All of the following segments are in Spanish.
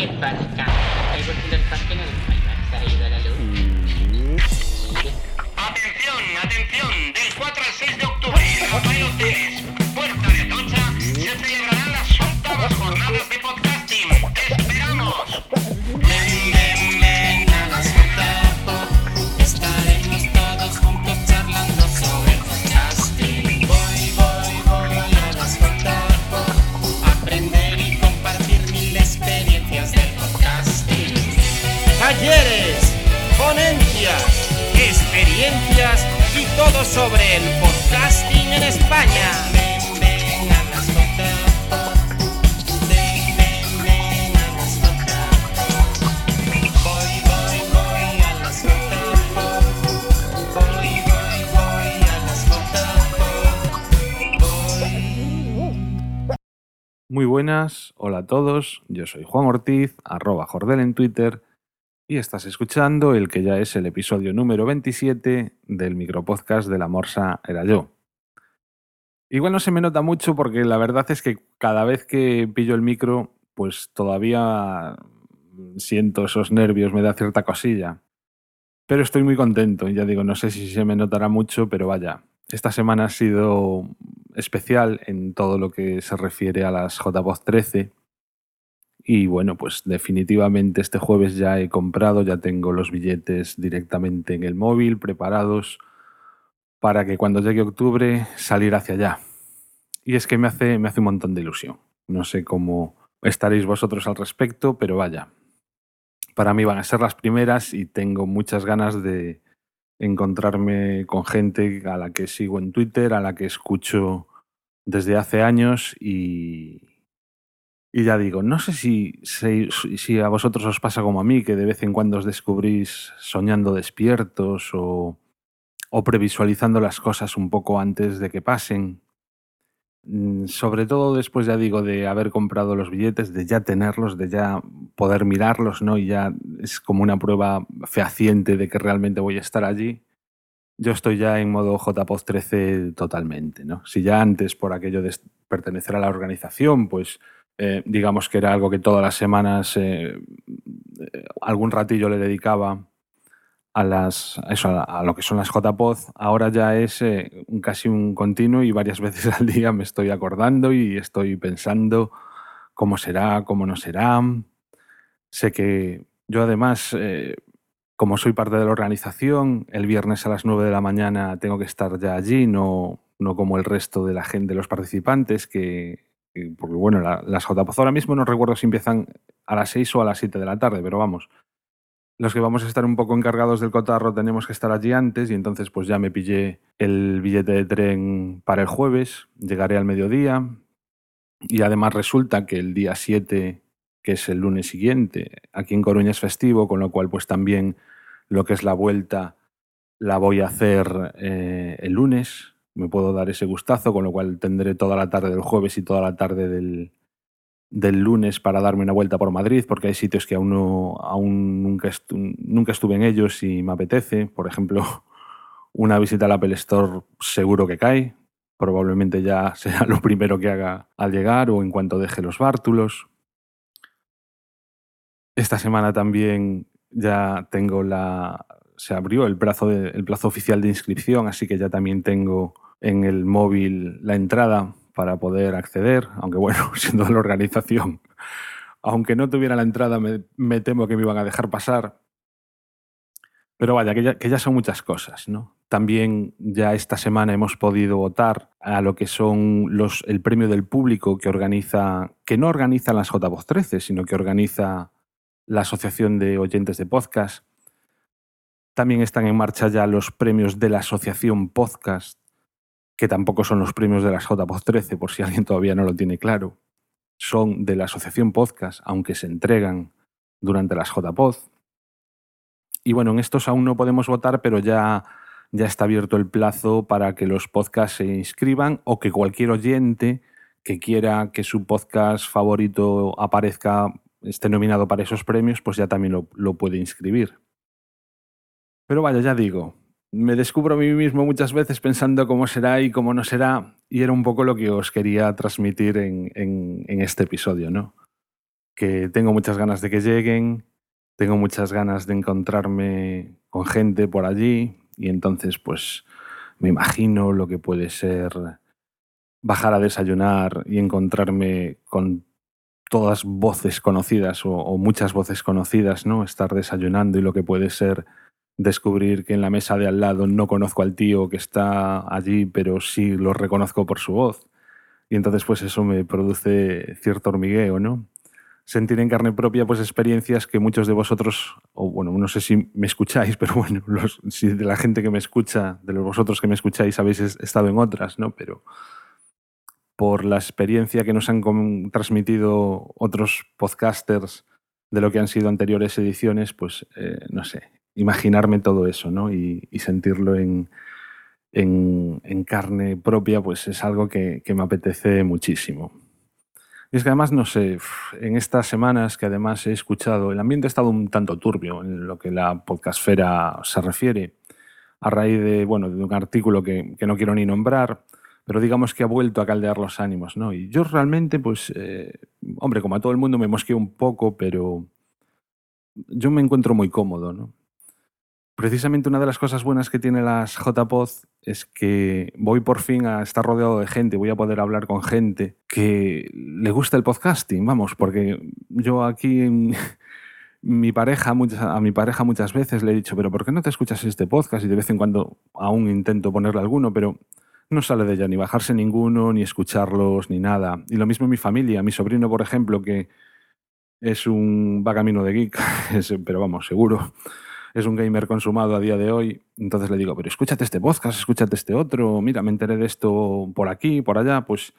¿Qué pasa? Muy buenas, hola a todos, yo soy Juan Ortiz, arroba Jordel en Twitter, y estás escuchando el que ya es el episodio número 27 del micropodcast de la Morsa Era Yo. Igual no se me nota mucho porque la verdad es que cada vez que pillo el micro, pues todavía siento esos nervios, me da cierta cosilla. Pero estoy muy contento, ya digo, no sé si se me notará mucho, pero vaya, esta semana ha sido especial en todo lo que se refiere a las JPOZ 13. Y bueno, pues definitivamente este jueves ya he comprado, ya tengo los billetes directamente en el móvil, preparados para que cuando llegue octubre salir hacia allá. Y es que me hace, me hace un montón de ilusión. No sé cómo estaréis vosotros al respecto, pero vaya. Para mí van a ser las primeras y tengo muchas ganas de encontrarme con gente a la que sigo en Twitter, a la que escucho desde hace años y, y ya digo, no sé si, si, a vosotros os pasa como a mí, que de vez en cuando os descubrís soñando despiertos o, o previsualizando las cosas un poco antes de que pasen. Mm, Sobre todo después, ya digo, de haber comprado los billetes, de ya tenerlos, de ya poder mirarlos, ¿no? Y ya es como una prueba fehaciente de que realmente voy a estar allí. Yo estoy ya en modo JPOZ 13 totalmente, ¿no? Si ya antes, por aquello de pertenecer a la organización, pues eh, digamos que era algo que todas las semanas eh, eh, algún ratillo le dedicaba a, las, a eso, a, lo que son las JPOZ, ahora ya es eh, casi un continuo y varias veces al día me estoy acordando y estoy pensando cómo será, cómo no será. Sé que yo además, eh, como soy parte de la organización, el viernes a las 9 de la mañana tengo que estar ya allí, no, no como el resto de la gente, los participantes, que, que- porque bueno, la- las JPOZ ahora mismo no recuerdo si empiezan a las 6 o a las 7 de la tarde, pero vamos. Los que vamos a estar un poco encargados del cotarro tenemos que estar allí antes y entonces pues ya me pillé el billete de tren para el jueves, llegaré al mediodía y además resulta que el día 7, que es el lunes siguiente, aquí en Coruña es festivo, con lo cual pues también lo que es la vuelta la voy a hacer eh, el lunes, me puedo dar ese gustazo, con lo cual tendré toda la tarde del jueves y toda la tarde del, del lunes para darme una vuelta por Madrid, porque hay sitios que aún, no, aún nunca, nunca estuve en ellos y me apetece. Por ejemplo, una visita al Apple Store seguro que cae. Probablemente ya será lo primero que haga al llegar o en cuanto deje los bártulos. Esta semana también ya tengo la. Se abrió el el plazo oficial de inscripción, así que ya también tengo en el móvil la entrada para poder acceder, aunque bueno, siendo de la organización, aunque no tuviera la entrada, me, temo que me iban a dejar pasar. Pero vaya, que ya, son muchas cosas, ¿no? También ya esta semana hemos podido votar a lo que son los, el premio del público que organiza, que no organiza las JVoz 13, sino que organiza la Asociación de Oyentes de Podcast. También están en marcha ya los premios de la Asociación Podcast, que tampoco son los premios de las JPod 13, por si alguien todavía no lo tiene claro. Son de la Asociación Podcast, aunque se entregan durante las JPod. Y bueno, en estos aún no podemos votar, pero ya, ya está abierto el plazo para que los podcasts se inscriban o que cualquier oyente que quiera que su podcast favorito aparezca, esté nominado para esos premios, pues ya también lo, lo puede inscribir. Pero vaya, ya digo, me descubro a mí mismo muchas veces pensando cómo será y cómo no será, y era un poco lo que os quería transmitir en, en, este episodio, ¿no? que tengo muchas ganas de que lleguen, tengo muchas ganas de encontrarme con gente por allí y entonces pues me imagino lo que puede ser bajar a desayunar y encontrarme con todas voces conocidas o, o muchas voces conocidas, ¿no? Estar desayunando y lo que puede ser descubrir que en la mesa de al lado no conozco al tío que está allí, pero sí lo reconozco por su voz. Y entonces pues eso me produce cierto hormigueo, ¿no? Sentir en carne propia pues experiencias que muchos de vosotros, o bueno, no sé si me escucháis, pero bueno, los, si de la gente que me escucha, de los vosotros que me escucháis habéis es- estado en otras, ¿no? Pero por la experiencia que nos han transmitido otros podcasters de lo que han sido anteriores ediciones, pues eh, no sé, imaginarme todo eso, ¿no? Y, sentirlo en, carne propia, pues es algo que, me apetece muchísimo. Y es que además, no sé, en estas semanas que además he escuchado, el ambiente ha estado un tanto turbio en lo que la podcastfera se refiere, a raíz de, bueno, de un artículo que, que no quiero ni nombrar, pero digamos que ha vuelto a caldear los ánimos, ¿no? Y yo realmente, pues, eh, hombre, como a todo el mundo me mosqueo un poco, pero yo me encuentro muy cómodo, ¿no? Precisamente una de las cosas buenas que tiene las JPod es que voy por fin a estar rodeado de gente, voy a poder hablar con gente que le gusta el podcasting, vamos, porque yo aquí mi pareja, a mi pareja muchas veces le he dicho, pero ¿por qué no te escuchas este podcast? Y de vez en cuando aún intento ponerle alguno, pero no sale de ella ni bajarse ninguno, ni escucharlos, ni nada. Y lo mismo en mi familia, mi sobrino, por ejemplo, que es un va camino de geek, pero vamos, seguro, es un gamer consumado a día de hoy. Entonces le digo, pero escúchate este podcast, escúchate este otro, mira, me enteré de esto por aquí, por allá, pues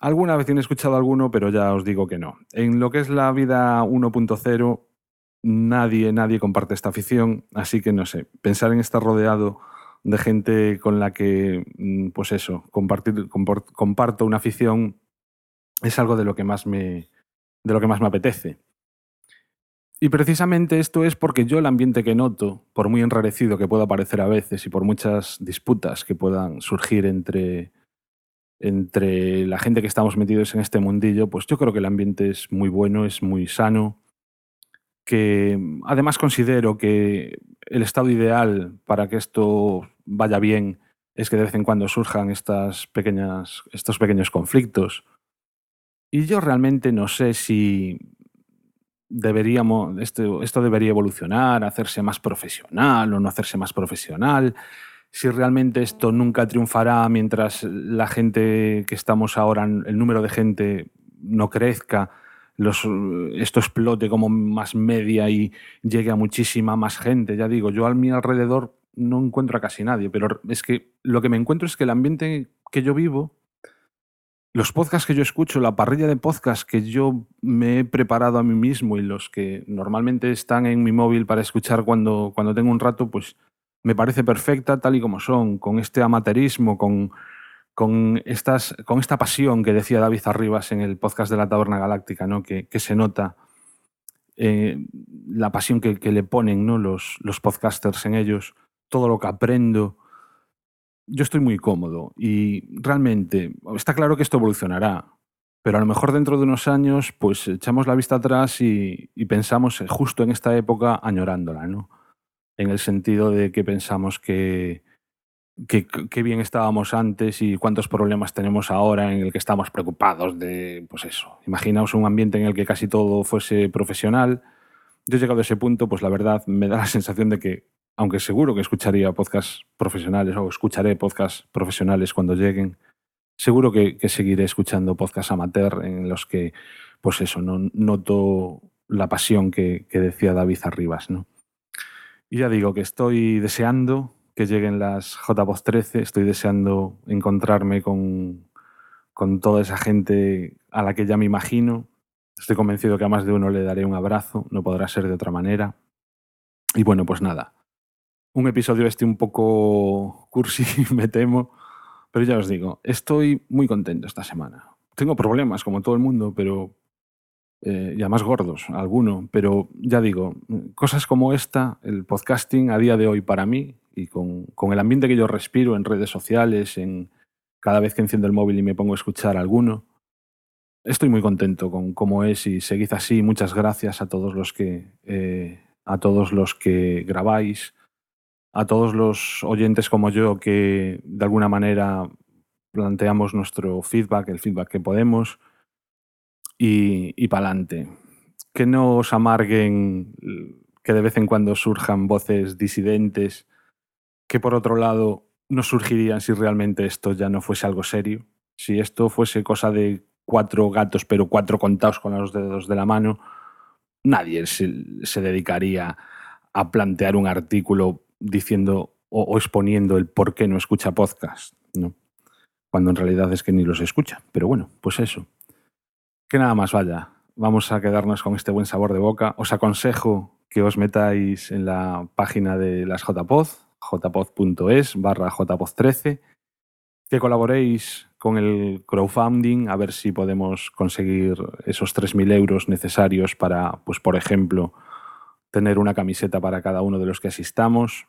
alguna vez he escuchado alguno, pero ya os digo que no. En lo que es la vida 1.0, nadie, nadie comparte esta afición, así que no sé, pensar en estar rodeado de gente con la que, mm, pues eso, compartir, comparto una afición es algo de lo que más me, de lo que más me apetece. Y precisamente esto es porque yo el ambiente que noto, por muy enrarecido que pueda parecer a veces y por muchas disputas que puedan surgir entre, entre la gente que estamos metidos en este mundillo, pues yo creo que el ambiente es muy bueno, es muy sano, que además considero que el estado ideal para que esto vaya bien es que de vez en cuando surjan estas pequeñas, estos pequeños conflictos. Y yo realmente no sé si deberíamos, esto, esto debería evolucionar, hacerse más profesional o no hacerse más profesional, si realmente esto nunca triunfará mientras la gente que estamos ahora, el número de gente no crezca, esto explote como más media y llegue a muchísima más gente. Ya digo, yo a mi alrededor no encuentro a casi nadie, pero es que lo que me encuentro es que el ambiente que yo vivo, los podcasts que yo escucho, la parrilla de podcasts que yo me he preparado a mí mismo y los que normalmente están en mi móvil para escuchar cuando, cuando tengo un rato, pues me parece perfecta tal y como son, con este amateurismo, con, con, estas, con esta pasión que decía David Arribas en el podcast de la Taberna Galáctica, ¿no? que, que se nota eh, la pasión que, que le ponen ¿no? los, los podcasters en ellos, todo lo que aprendo. Yo estoy muy cómodo y realmente está claro que esto evolucionará, pero a lo mejor dentro de unos años pues echamos la vista atrás y, y pensamos justo en esta época añorándola, ¿no? En el sentido de que pensamos que, que, que bien estábamos antes y cuántos problemas tenemos ahora en el que estamos preocupados de, pues eso, imaginaos un ambiente en el que casi todo fuese profesional. Yo he llegado a ese punto, pues la verdad me da la sensación de que aunque seguro que escucharía podcasts profesionales o escucharé podcasts profesionales cuando lleguen, seguro que, seguiré escuchando podcasts amateur en los que, pues eso, no noto la pasión que, que decía David Arribas, ¿no? Y ya digo que estoy deseando que lleguen las JPOZ 13, estoy deseando encontrarme con, con toda esa gente a la que ya me imagino. Estoy convencido que a más de uno le daré un abrazo, no podrá ser de otra manera. Y bueno, pues nada, un episodio este un poco cursi, me temo, pero ya os digo, estoy muy contento esta semana. Tengo problemas, como todo el mundo, pero eh, ya más gordos, alguno, pero ya digo, cosas como esta, el podcasting a día de hoy para mí, y con, con el ambiente que yo respiro en redes sociales, en cada vez que enciendo el móvil y me pongo a escuchar alguno, estoy muy contento con cómo es y seguid así. Muchas gracias a todos los que eh, a todos los que grabáis, a todos los oyentes como yo que de alguna manera planteamos nuestro feedback, el feedback que podemos y, y para adelante. Que no os amarguen que de vez en cuando surjan voces disidentes que por otro lado no surgirían si realmente esto ya no fuese algo serio. Si esto fuese cosa de cuatro gatos, pero cuatro contados con los dedos de la mano, nadie se, se dedicaría a plantear un artículo diciendo o, exponiendo el por qué no escucha podcast, ¿no? Cuando en realidad es que ni los escucha. Pero bueno, pues eso. Que nada más vaya. Vamos a quedarnos con este buen sabor de boca. Os aconsejo que os metáis en la página de las JPod, jpod.es barra jpod13, que colaboréis con el crowdfunding a ver si podemos conseguir esos 3.000 euros necesarios para, pues por ejemplo, tener una camiseta para cada uno de los que asistamos.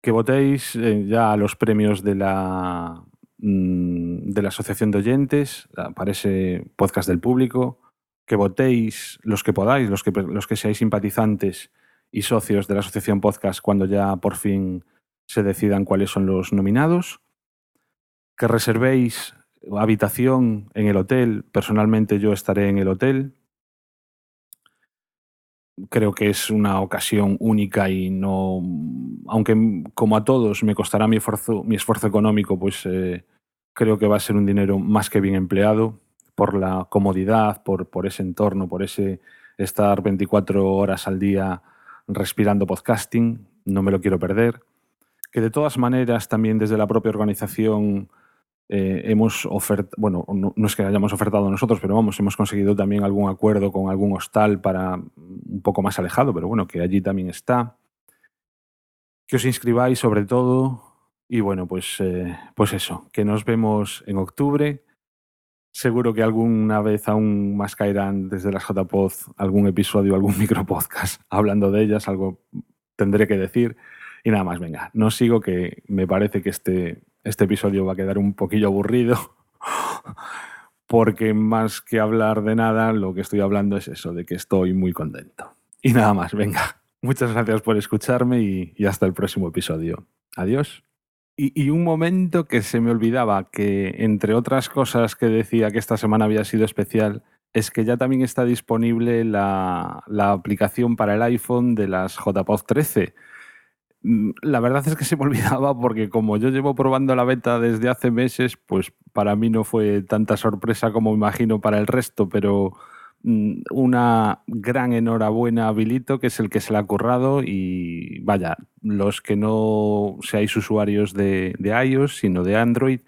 Que votéis eh, ya a los premios de la, mm, de la Asociación de Oyentes para ese podcast del público. Que votéis los que podáis, los que, los que seáis simpatizantes y socios de la Asociación Podcast cuando ya por fin se decidan cuáles son los nominados. Que reservéis habitación en el hotel. Personalmente yo estaré en el hotel. Creo que es una ocasión única y no, aunque como a todos me costará mi esfuerzo, mi esfuerzo económico, pues eh, creo que va a ser un dinero más que bien empleado por la comodidad, por, por ese entorno, por ese estar 24 horas al día respirando podcasting, no me lo quiero perder. Que de todas maneras también desde la propia organización eh, hemos ofertado, bueno, no, no, es que hayamos ofertado nosotros, pero vamos, hemos conseguido también algún acuerdo con algún hostal para un poco más alejado, pero bueno, que allí también está. Que os inscribáis sobre todo y bueno, pues, eh, pues eso, que nos vemos en octubre. Seguro que alguna vez aún más caerán desde las JPod algún episodio, algún micropodcast hablando de ellas, algo tendré que decir. Y nada más, venga, no sigo que me parece que este, este episodio va a quedar un poquillo aburrido, porque más que hablar de nada, lo que estoy hablando es eso, de que estoy muy contento. Y nada más, venga, muchas gracias por escucharme y, hasta el próximo episodio. Adiós. Y, y, un momento que se me olvidaba, que entre otras cosas que decía que esta semana había sido especial, es que ya también está disponible la, la aplicación para el iPhone de las JPod 13 la verdad es que se me olvidaba porque como yo llevo probando la beta desde hace meses, pues para mí no fue tanta sorpresa como imagino para el resto, pero mm, una gran enhorabuena a Bilito, que es el que se la ha currado y vaya, los que no seáis usuarios de, de iOS, sino de Android,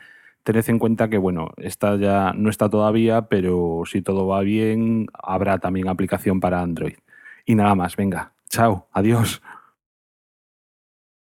tened en cuenta que bueno, esta ya no está todavía, pero si todo va bien, habrá también aplicación para Android. Y nada más, venga, chao, adiós.